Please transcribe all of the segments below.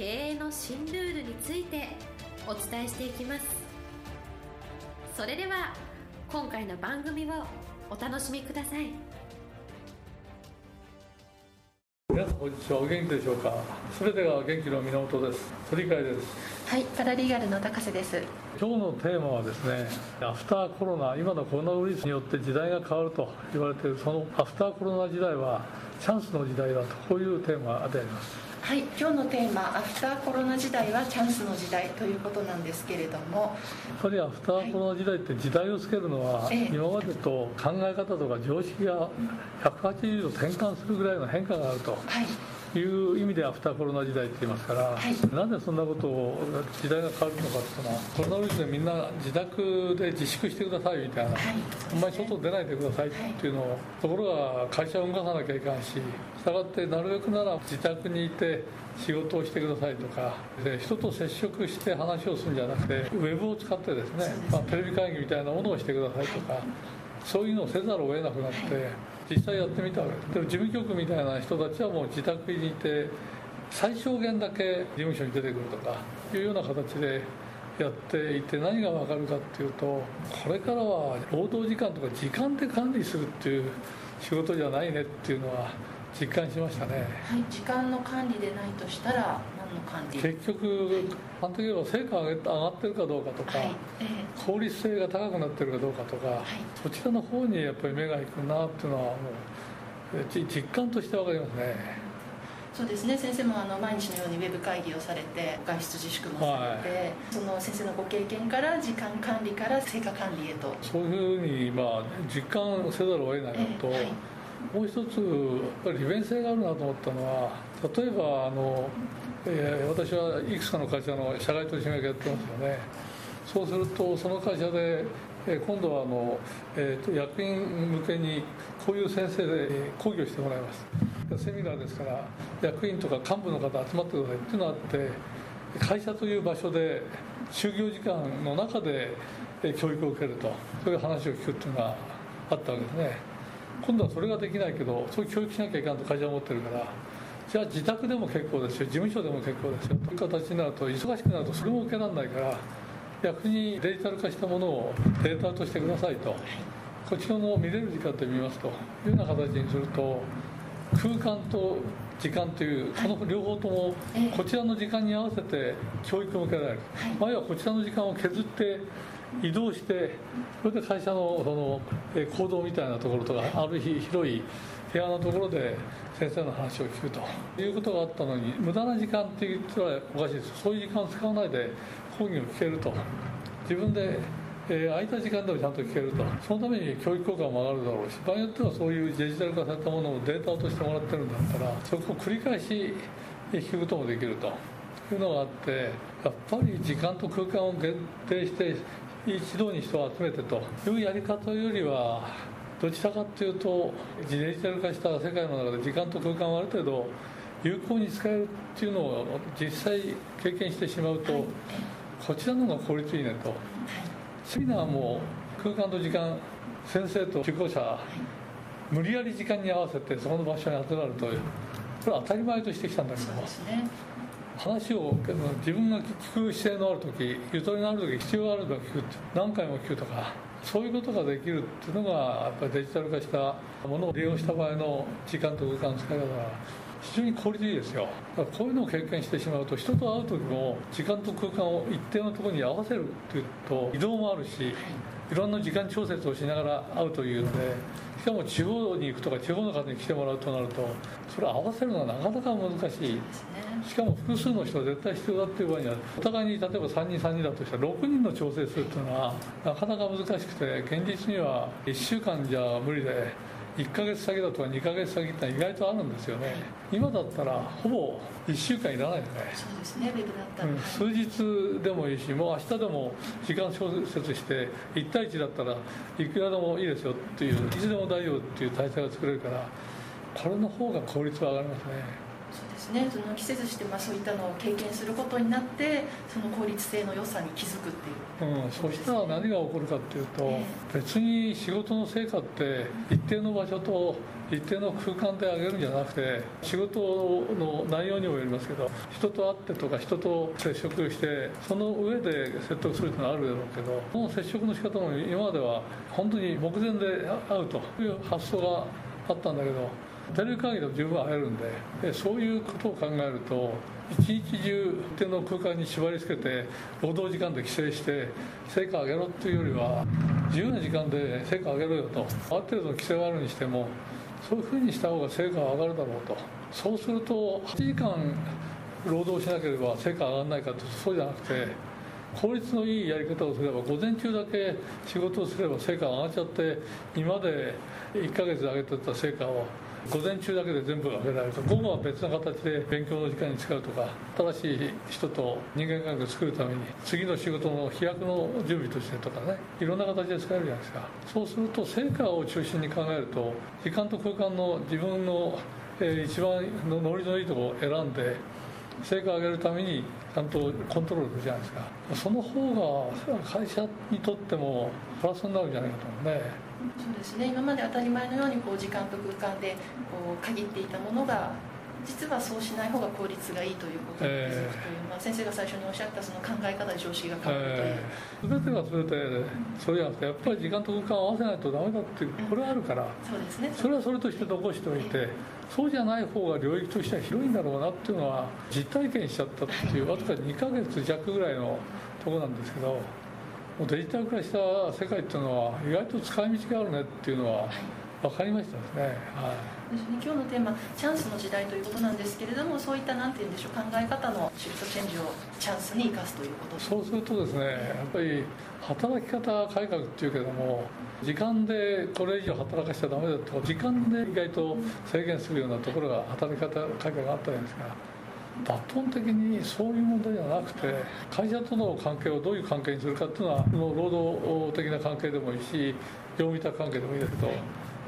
経営の新ルールについてお伝えしていきます。それでは今回の番組をお楽しみください。皆さんこんにちは。お元気でしょうか？すべてが元気の源です。鳥海です。はいパラリーガルの高瀬です。今日のテーマはですねアフターコロナ。今のコロナウイルスによって時代が変わると言われているそのアフターコロナ時代はチャンスの時代だと。こういうテーマでありますはい今日のテーマ「アフターコロナ時代はチャンスの時代」ということなんですけれども。やっぱりアフターコロナ時代って時代をつけるのは、はい、今までと考え方とか常識が180度転換するぐらいの変化があると。はいいう意味でアフターコロナ時代って言いますから、はい、なんでそんなことを時代が変わるのかっていうのはコロナウイルスでみんな自宅で自粛してくださいみたいな、はい、あんまり外出ないでくださいっていうのを、ところが会社を動かさなきゃいかんししたがってなるべくなら自宅にいて仕事をしてくださいとか人と接触して話をするんじゃなくてウェブを使ってですね、まあ、テレビ会議みたいなものをしてくださいとかそういうのをせざるを得なくなって。実際やってみたでも事務局みたいな人たちはもう自宅にいて最小限だけ事務所に出てくるとかいうような形でやっていて何が分かるかっていうとこれからは労働時間とか時間で管理するっていう仕事じゃないねっていうのは実感しましたね、はい、時間の管理でないとしたら結局監督は成果が上がってるかどうかとか、はい。えー、効率性が高くなってるかどうかとか、はい、そちらの方にやっぱり目がいくなっていうのはもう実感として分かりますね。そうですね。先生もあの毎日のようにウェブ会議をされて外出自粛もされて、はい、その先生のご経験から時間管理から成果管理へと。そういうふうに、まあ、実感せざるを得ないのと、えーはいもう一つやっぱり利便性があるなと思ったのは例えばあの、えー、私はいくつかの会社の社外取締役やってますよね。そうするとその会社で、えー、今度はあの、えーと、役員向けにこういう先生で講義をしてもらいます。セミナーですから役員とか幹部の方集まってくださいっていうのがあって会社という場所で就業時間の中で教育を受けるとそういう話を聞くっていうのがあったわけですね。今度はそれができないけどそういう教育しなきゃいかんと会社は思ってるからじゃあ自宅でも結構ですよ事務所でも結構ですよという形になると忙しくなるとそれも受けられないから逆にデジタル化したものをデータとしてくださいとこちらの見れる時間で見ますというような形にすると空間と時間というこの両方ともこちらの時間に合わせて教育を受けられる。前はこちらの時間を削って移動してそれで会社のその行動みたいなところとかある日広い部屋のところで先生の話を聞くということがあったのに無駄な時間って言ったらおかしいです。そういう時間を使わないで講義を聞けると。自分でえ空いた時間でもちゃんと聞けると。そのために教育効果も上がるだろうし場合によってはそういうデジタル化されたものをデータとしてもらってるんだったらそこを繰り返し聞くこともできるというのがあってやっぱり時間と空間を限定して一堂に人を集めてというやり方よりはどちらかというとデジタル化した世界の中で時間と空間をある程度有効に使えるっていうのを実際経験してしまうと、こちらの方が効率いいねと、セミナーも空間と時間先生と受講者無理やり時間に合わせてそこの場所に集まるという。これは当たり前としてきたんだけども。話を自分が聞く姿勢のある時ゆとりのある時必要がある時聞くって何回も聞くとかそういうことができるっていうのがやっぱりデジタル化したものを利用した場合の時間と空間の使い方が非常に効率いいですよ。だからこういうのを経験してしまうと人と会う時も時間と空間を一定のところに合わせるっていうと移動もあるしいろんな時間調節をしながら会うというのでしかも地方に行くとか地方の方に来てもらうとなるとそれを合わせるのはなかなか難しい。しかも複数の人は絶対必要だっていう場合にはお互いに例えば3人3人だとしたら6人の調整するっていうのはなかなか難しくて現実には1週間じゃ無理で1ヶ月先だとか2ヶ月先って意外とあるんですよね、今だったらほぼ1週間いらないよね。そうですねウェブだったら、うん、数日でもいいしもう明日でも時間調節して1対1だったらいくらでもいいですよっていういつでも大丈夫っていう体制が作れるからこれの方が効率は上がりますねそうですね。その季節してまあそういったのを経験することになってその効率性の良さに気づくっていう、うん、そしたら何が起こるかっていうと、え別に仕事の成果って一定の場所と一定の空間で上げるんじゃなくて仕事の内容にもよりますけど人と会ってとか人と接触してその上で説得するっていうのはあるだろうけどこの接触の仕方も今までは本当に目前で会うという発想があったんだけどテレビ会議でも十分会えるんででそういうことを考えると一日中一定の空間に縛り付けて労働時間で規制して成果を上げろっていうよりは自由な時間で成果を上げろよと。ある程度の規制があるにしてもそういうふうにした方が成果が上がるだろうと。そうすると8時間労働しなければ成果上がらないかと。そうじゃなくて効率のいいやり方をすれば午前中だけ仕事をすれば成果が上がっちゃって今まで1ヶ月上げてた成果を午前中だけで全部上げられると午後は別の形で勉強の時間に使うとか新しい人と人間関係を作るために次の仕事の飛躍の準備としてとかねいろんな形で使えるじゃないですか。そうすると成果を中心に考えると時間と空間の自分の、えー一番のノリのいいところを選んで成果を上げるためにちゃんとコントロールするじゃないですか。その方が会社にとってもプラスになるんじゃないかと思うね。そうですね。今まで当たり前のようにこう時間と空間でこう限っていたものが実はそうしない方が効率がいいということに気づくという、まあ、先生が最初におっしゃったその考え方で常識が変わるという、えー、全てが全てそれじゃなくてやっぱり時間と空間を合わせないとダメだっていうこれはあるから、そうですね。それはそれとして残しておいてそうじゃない方が領域としては広いんだろうなっていうのは実体験しちゃったっていうわずか2ヶ月弱ぐらいのとこなんですけどもうデジタル化した世界っていうのは意外と使い道があるねっていうのは分かりましたですね。はい。ですね、今日のテーマ「チャンスの時代」ということなんですけれどもそういったなんて言うんでしょう考え方のシフトチェンジをチャンスに生かすということ。そうするとですねやっぱり働き方改革っていうけども時間でこれ以上働かしちゃダメだとか時間で意外と制限するようなところが働き方改革があったじゃないですか抜本的にそういう問題ではなくて会社との関係をどういう関係にするかっていうのは労働的な関係でもいいし業務委託関係でもいいですけど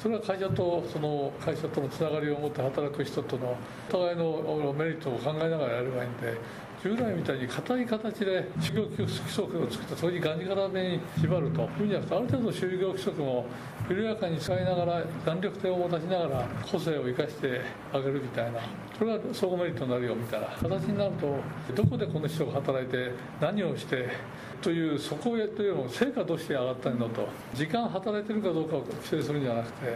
それは会社とその会社とのつながりを持って働く人とのお互いのメリットを考えながらやればいいんで従来みたいに硬い形で就業規則を作ってそれにがんじがらめに縛るというんじゃなくてある程度就業規則も緩やかに使いながら弾力性を持たしながら個性を生かしてあげるみたいなそれが相互メリットになるよみたいな形になるとどこでこの人が働いて何をしてというそこへというのも成果として上がったんだと時間働いてるかどうかを規制するんじゃなくてや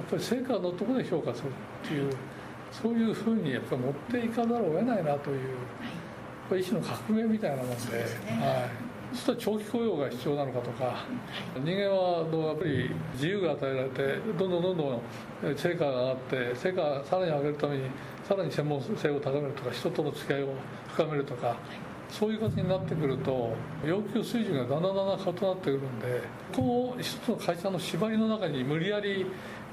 っぱり成果のところで評価するっていうそういうふうにやっぱり持っていかざるを得ないなという、これ一種の革命みたいなもんで。そうですねはいそしたら長期雇用が必要なのかとか人間はあのやっぱり自由が与えられてどんどんどんどん成果が上がって成果をさらに上げるためにさらに専門性を高めるとか人との付き合いを深めるとかそういう形になってくると要求水準がだんだんだんだん異なってくるんでこう一つの会社の縛りの中に無理やり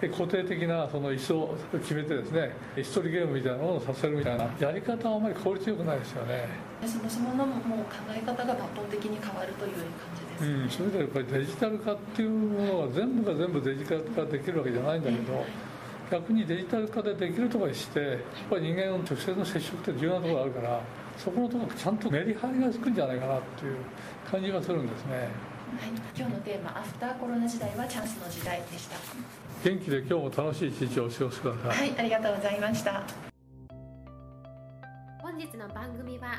固定的なその椅子を決めてですね椅子取りゲームみたいなものをさせるみたいな。やり方はあまり効率よくないですよね。でそもそものもう考え方が抜本的に変わるという感じです、うん、それでやっぱりデジタル化っていうものが全部が全部デジタル化できるわけじゃないんだけど逆にデジタル化でできるところにしてやっぱり人間の直接の接触って重要なところがあるからそこのところちゃんとメリハリがつくんじゃないかなっていう感じがするんですね。はい、今日のテーマ「アフターコロナ時代はチャンスの時代」でした元気で今日も楽しい一日をお過ごしください。はいありがとうございました。本日の番組は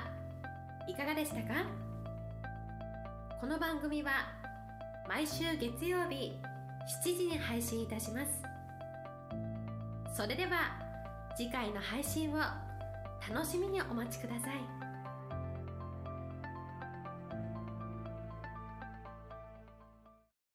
いかがでしたか？この番組は毎週月曜日7時に配信いたします。それでは次回の配信を楽しみにお待ちください